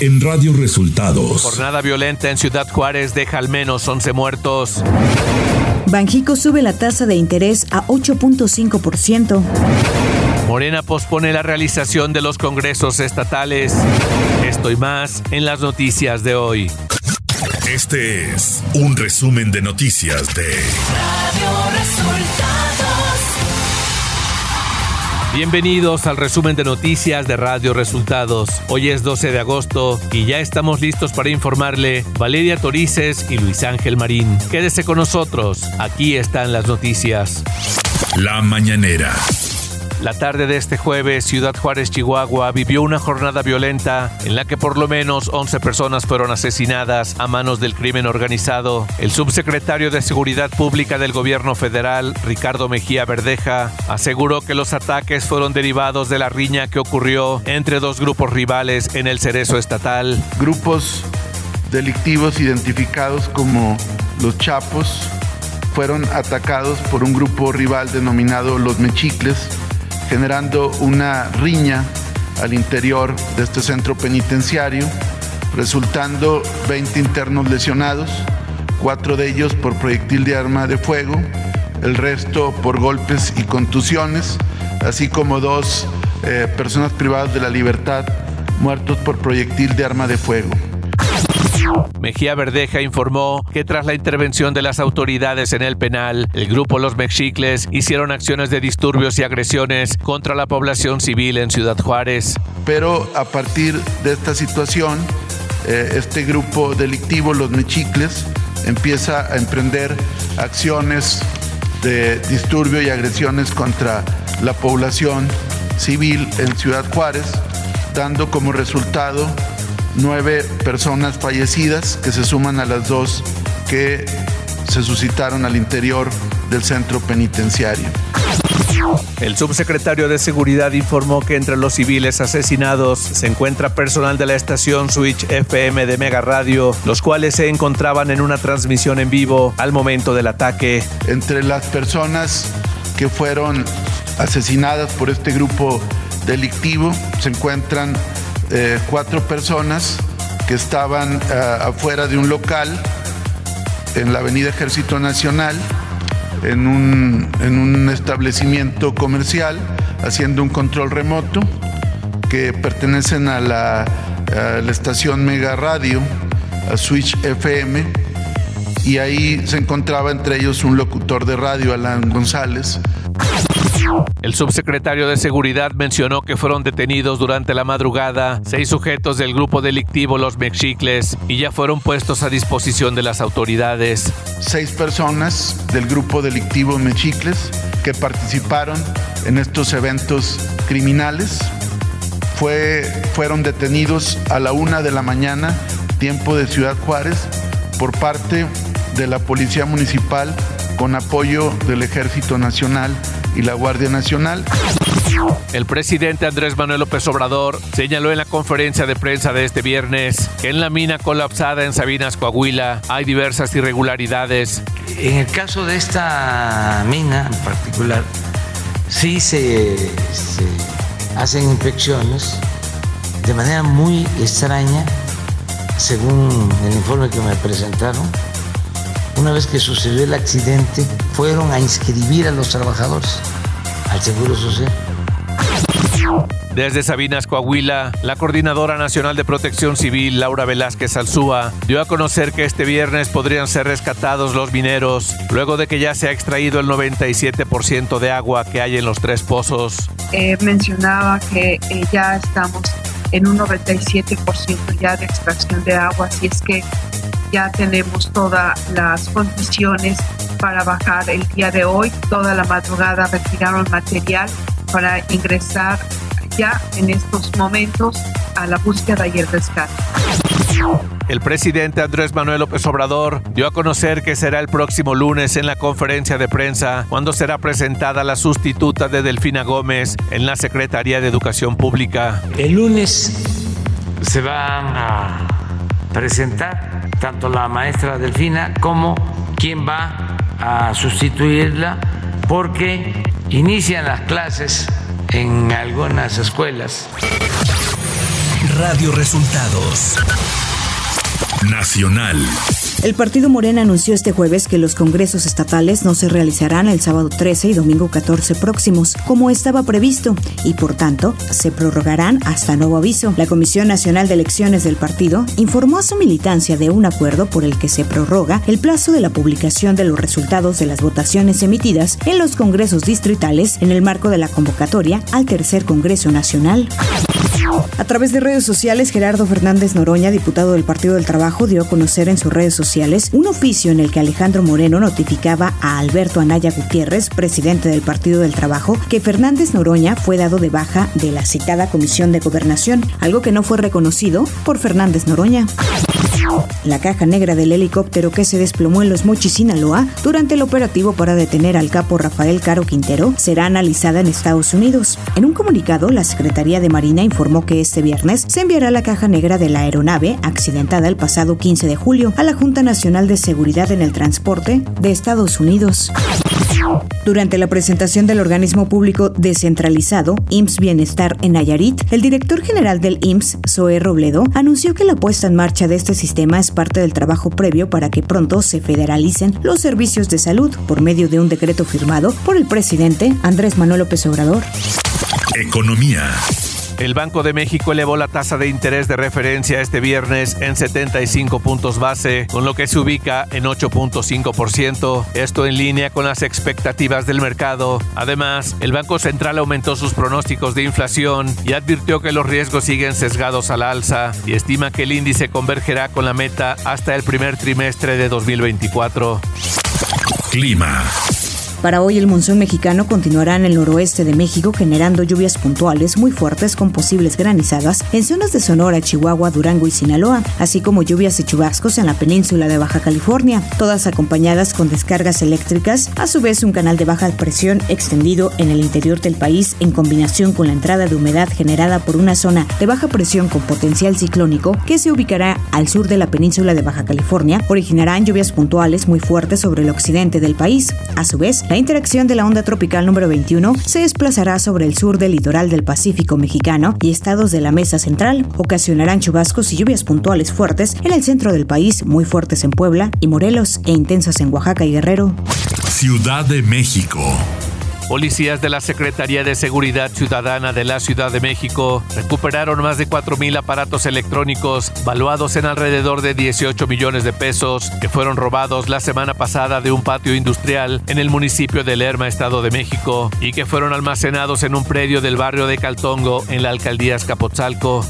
en Radio Resultados. Jornada violenta en Ciudad Juárez deja al menos 11 muertos. Banjico sube la tasa de interés a 8.5%. Morena pospone la realización de los congresos estatales. Esto y más en las noticias de hoy. Este es un resumen de noticias de Bienvenidos al resumen de noticias de Radio Resultados. Hoy es 12 de agosto y ya estamos listos para informarle Valeria Torices y Luis Ángel Marín. Quédese con nosotros, aquí están las noticias. La mañanera. La tarde de este jueves, Ciudad Juárez, Chihuahua, vivió una jornada violenta en la que por lo menos 11 personas fueron asesinadas a manos del crimen organizado. El subsecretario de Seguridad Pública del gobierno federal, Ricardo Mejía Verdeja, aseguró que los ataques fueron derivados de la riña que ocurrió entre dos grupos rivales en el cerezo estatal. Grupos delictivos identificados como los Chapos fueron atacados por un grupo rival denominado Los Mechicles generando una riña al interior de este centro penitenciario, resultando 20 internos lesionados, cuatro de ellos por proyectil de arma de fuego, el resto por golpes y contusiones, así como dos eh, personas privadas de la libertad muertos por proyectil de arma de fuego. Mejía Verdeja informó que tras la intervención de las autoridades en el penal, el grupo Los Mexicles hicieron acciones de disturbios y agresiones contra la población civil en Ciudad Juárez. Pero a partir de esta situación, eh, este grupo delictivo, Los Mexicles, empieza a emprender acciones de disturbio y agresiones contra la población civil en Ciudad Juárez, dando como resultado nueve personas fallecidas que se suman a las dos que se suscitaron al interior del centro penitenciario. El subsecretario de Seguridad informó que entre los civiles asesinados se encuentra personal de la estación Switch FM de Mega Radio, los cuales se encontraban en una transmisión en vivo al momento del ataque. Entre las personas que fueron asesinadas por este grupo delictivo se encuentran eh, cuatro personas que estaban eh, afuera de un local en la Avenida Ejército Nacional, en un, en un establecimiento comercial, haciendo un control remoto, que pertenecen a la, a la estación Mega Radio, a Switch FM, y ahí se encontraba entre ellos un locutor de radio, Alan González, el subsecretario de Seguridad mencionó que fueron detenidos durante la madrugada seis sujetos del grupo delictivo Los Mexicles y ya fueron puestos a disposición de las autoridades. Seis personas del grupo delictivo Mexicles que participaron en estos eventos criminales fue, fueron detenidos a la una de la mañana, tiempo de Ciudad Juárez, por parte de la Policía Municipal con apoyo del Ejército Nacional y la Guardia Nacional. El presidente Andrés Manuel López Obrador señaló en la conferencia de prensa de este viernes que en la mina colapsada en Sabinas, Coahuila, hay diversas irregularidades. En el caso de esta mina en particular, sí se, se hacen inspecciones de manera muy extraña, según el informe que me presentaron una vez que sucedió el accidente, fueron a inscribir a los trabajadores al Seguro Social. Desde Sabinas, Coahuila, la Coordinadora Nacional de Protección Civil, Laura Velázquez Alzúa, dio a conocer que este viernes podrían ser rescatados los mineros, luego de que ya se ha extraído el 97% de agua que hay en los tres pozos. Eh, mencionaba que eh, ya estamos en un 97% ya de extracción de agua, así es que ya tenemos todas las condiciones para bajar el día de hoy. Toda la madrugada retiraron material para ingresar ya en estos momentos a la búsqueda y el rescate. El presidente Andrés Manuel López Obrador dio a conocer que será el próximo lunes en la conferencia de prensa cuando será presentada la sustituta de Delfina Gómez en la Secretaría de Educación Pública. El lunes se van a presentar tanto la maestra Delfina como quien va a sustituirla, porque inician las clases en algunas escuelas. Radio Resultados Nacional. El partido Morena anunció este jueves que los congresos estatales no se realizarán el sábado 13 y domingo 14 próximos, como estaba previsto, y por tanto se prorrogarán hasta nuevo aviso. La Comisión Nacional de Elecciones del partido informó a su militancia de un acuerdo por el que se prorroga el plazo de la publicación de los resultados de las votaciones emitidas en los congresos distritales en el marco de la convocatoria al tercer Congreso Nacional. A través de redes sociales, Gerardo Fernández Noroña, diputado del Partido del Trabajo, dio a conocer en sus redes sociales un oficio en el que Alejandro Moreno notificaba a Alberto Anaya Gutiérrez, presidente del Partido del Trabajo, que Fernández Noroña fue dado de baja de la citada Comisión de Gobernación, algo que no fue reconocido por Fernández Noroña. La caja negra del helicóptero que se desplomó en Los Mochis, Sinaloa, durante el operativo para detener al capo Rafael Caro Quintero, será analizada en Estados Unidos. En un comunicado, la Secretaría de Marina informó que este viernes se enviará la caja negra de la aeronave accidentada el pasado 15 de julio a la Junta Nacional de Seguridad en el Transporte de Estados Unidos. Durante la presentación del organismo público descentralizado IMSS Bienestar en Nayarit, el director general del IMSS, Zoe Robledo, anunció que la puesta en marcha de este sistema es parte del trabajo previo para que pronto se federalicen los servicios de salud por medio de un decreto firmado por el presidente Andrés Manuel López Obrador. Economía. El Banco de México elevó la tasa de interés de referencia este viernes en 75 puntos base, con lo que se ubica en 8.5%, esto en línea con las expectativas del mercado. Además, el Banco Central aumentó sus pronósticos de inflación y advirtió que los riesgos siguen sesgados al alza y estima que el índice convergerá con la meta hasta el primer trimestre de 2024. Clima. Para hoy el monzón mexicano continuará en el noroeste de México generando lluvias puntuales muy fuertes con posibles granizadas en zonas de Sonora, Chihuahua, Durango y Sinaloa, así como lluvias y chubascos en la península de Baja California, todas acompañadas con descargas eléctricas, a su vez un canal de baja presión extendido en el interior del país en combinación con la entrada de humedad generada por una zona de baja presión con potencial ciclónico que se ubicará al sur de la península de Baja California, originarán lluvias puntuales muy fuertes sobre el occidente del país. A su vez, la interacción de la onda tropical número 21 se desplazará sobre el sur del litoral del Pacífico mexicano y estados de la mesa central. Ocasionarán chubascos y lluvias puntuales fuertes en el centro del país, muy fuertes en Puebla y Morelos e intensas en Oaxaca y Guerrero. Ciudad de México. Policías de la Secretaría de Seguridad Ciudadana de la Ciudad de México recuperaron más de 4.000 aparatos electrónicos valuados en alrededor de 18 millones de pesos que fueron robados la semana pasada de un patio industrial en el municipio de Lerma, Estado de México, y que fueron almacenados en un predio del barrio de Caltongo en la alcaldía Escapotzalco.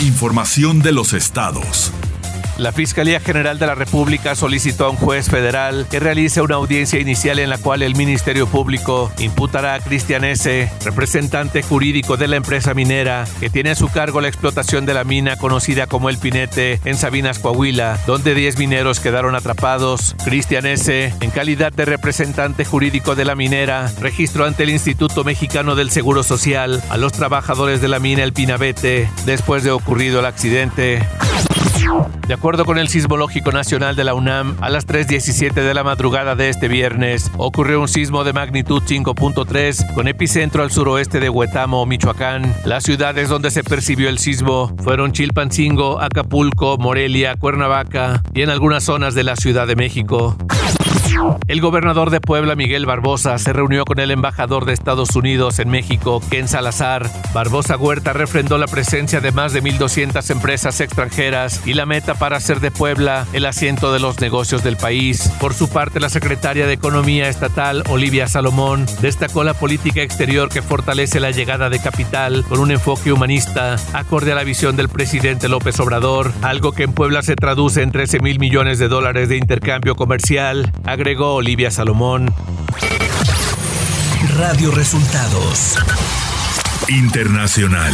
Información de los estados. La Fiscalía General de la República solicitó a un juez federal que realice una audiencia inicial en la cual el Ministerio Público imputará a Cristian S., representante jurídico de la empresa minera, que tiene a su cargo la explotación de la mina conocida como El Pinete en Sabinas, Coahuila, donde 10 mineros quedaron atrapados. Cristian S., en calidad de representante jurídico de la minera, registró ante el Instituto Mexicano del Seguro Social a los trabajadores de la mina El Pinabete después de ocurrido el accidente. De acuerdo con el Sismológico Nacional de la UNAM, a las 3.17 de la madrugada de este viernes ocurrió un sismo de magnitud 5.3 con epicentro al suroeste de Huetamo, Michoacán. Las ciudades donde se percibió el sismo fueron Chilpancingo, Acapulco, Morelia, Cuernavaca y en algunas zonas de la Ciudad de México. El gobernador de Puebla, Miguel Barbosa, se reunió con el embajador de Estados Unidos en México, Ken Salazar. Barbosa Huerta refrendó la presencia de más de 1.200 empresas extranjeras y la meta para hacer de Puebla el asiento de los negocios del país. Por su parte, la secretaria de Economía Estatal, Olivia Salomón, destacó la política exterior que fortalece la llegada de capital con un enfoque humanista, acorde a la visión del presidente López Obrador, algo que en Puebla se traduce en 13 mil millones de dólares de intercambio comercial agregó Olivia Salomón. Radio Resultados Internacional.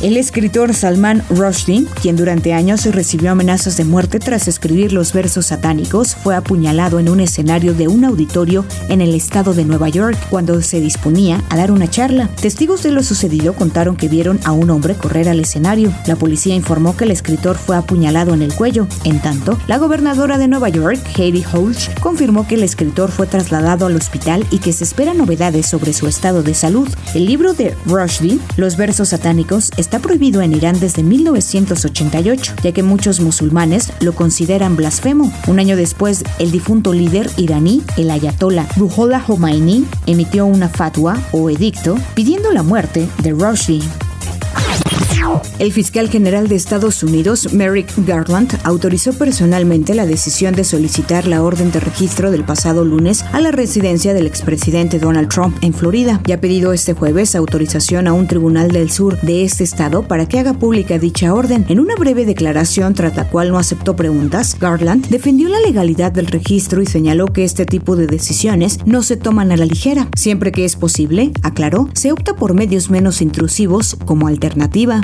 El escritor Salman Rushdie, quien durante años recibió amenazas de muerte tras escribir los versos satánicos, fue apuñalado en un escenario de un auditorio en el estado de Nueva York cuando se disponía a dar una charla. Testigos de lo sucedido contaron que vieron a un hombre correr al escenario. La policía informó que el escritor fue apuñalado en el cuello. En tanto, la gobernadora de Nueva York, Katie Holt, confirmó que el escritor fue trasladado al hospital y que se esperan novedades sobre su estado de salud. El libro de Rushdie, Los versos satánicos, está prohibido en Irán desde 1988, ya que muchos musulmanes lo consideran blasfemo. Un año después, el difunto líder iraní, el ayatollah Ruhollah Khomeini, emitió una fatwa o edicto pidiendo la muerte de Rushdie. El fiscal general de Estados Unidos, Merrick Garland, autorizó personalmente la decisión de solicitar la orden de registro del pasado lunes a la residencia del expresidente Donald Trump en Florida y ha pedido este jueves autorización a un tribunal del sur de este estado para que haga pública dicha orden. En una breve declaración tras la cual no aceptó preguntas, Garland defendió la legalidad del registro y señaló que este tipo de decisiones no se toman a la ligera. Siempre que es posible, aclaró, se opta por medios menos intrusivos como alternativa.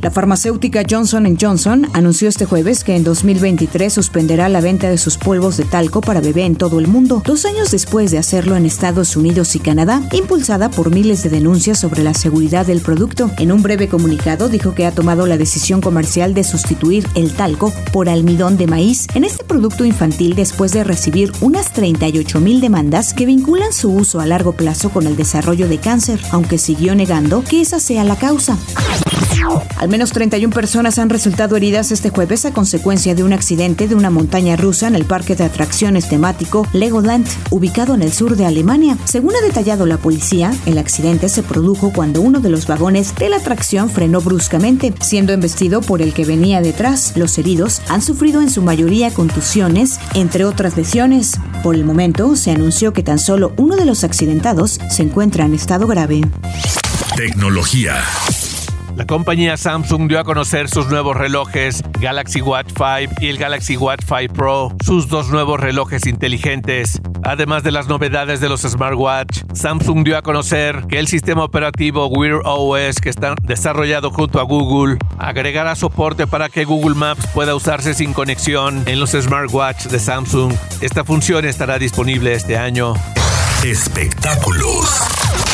La farmacéutica Johnson Johnson anunció este jueves que en 2023 suspenderá la venta de sus polvos de talco para bebé en todo el mundo, dos años después de hacerlo en Estados Unidos y Canadá, impulsada por miles de denuncias sobre la seguridad del producto. En un breve comunicado dijo que ha tomado la decisión comercial de sustituir el talco por almidón de maíz en este producto infantil después de recibir unas 38 mil demandas que vinculan su uso a largo plazo con el desarrollo de cáncer, aunque siguió negando que esa sea la causa. Al menos 31 personas han resultado heridas este jueves a consecuencia de un accidente de una montaña rusa en el parque de atracciones temático Legoland, ubicado en el sur de Alemania. Según ha detallado la policía, el accidente se produjo cuando uno de los vagones de la atracción frenó bruscamente, siendo embestido por el que venía detrás. Los heridos han sufrido en su mayoría contusiones, entre otras lesiones. Por el momento, se anunció que tan solo uno de los accidentados se encuentra en estado grave. Tecnología. La compañía Samsung dio a conocer sus nuevos relojes Galaxy Watch 5 y el Galaxy Watch 5 Pro, sus dos nuevos relojes inteligentes. Además de las novedades de los smartwatch, Samsung dio a conocer que el sistema operativo Wear OS que está desarrollado junto a Google agregará soporte para que Google Maps pueda usarse sin conexión en los smartwatch de Samsung. Esta función estará disponible este año. Espectáculos.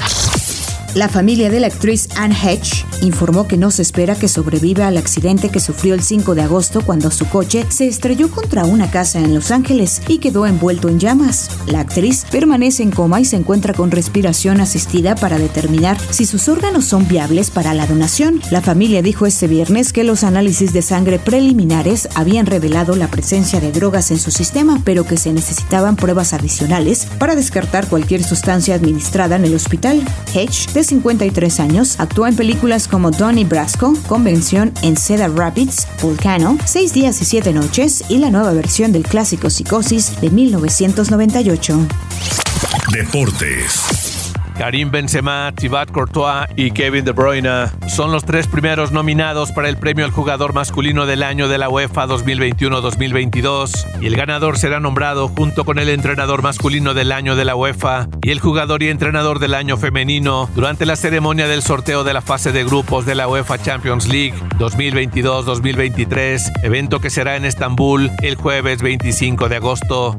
La familia de la actriz Anne Hedge informó que no se espera que sobreviva al accidente que sufrió el 5 de agosto cuando su coche se estrelló contra una casa en Los Ángeles y quedó envuelto en llamas. La actriz permanece en coma y se encuentra con respiración asistida para determinar si sus órganos son viables para la donación. La familia dijo este viernes que los análisis de sangre preliminares habían revelado la presencia de drogas en su sistema, pero que se necesitaban pruebas adicionales para descartar cualquier sustancia administrada en el hospital. Hedge, de 53 años, actuó en películas como Donnie Brasco, Convención en Cedar Rapids, Volcano, Seis días y siete noches y la nueva versión del clásico Psicosis de 1998. Deportes. Karim Benzema, Thibaut Courtois y Kevin De Bruyne son los tres primeros nominados para el premio al jugador masculino del año de la UEFA 2021-2022 y el ganador será nombrado junto con el entrenador masculino del año de la UEFA y el jugador y entrenador del año femenino durante la ceremonia del sorteo de la fase de grupos de la UEFA Champions League 2022-2023, evento que será en Estambul el jueves 25 de agosto.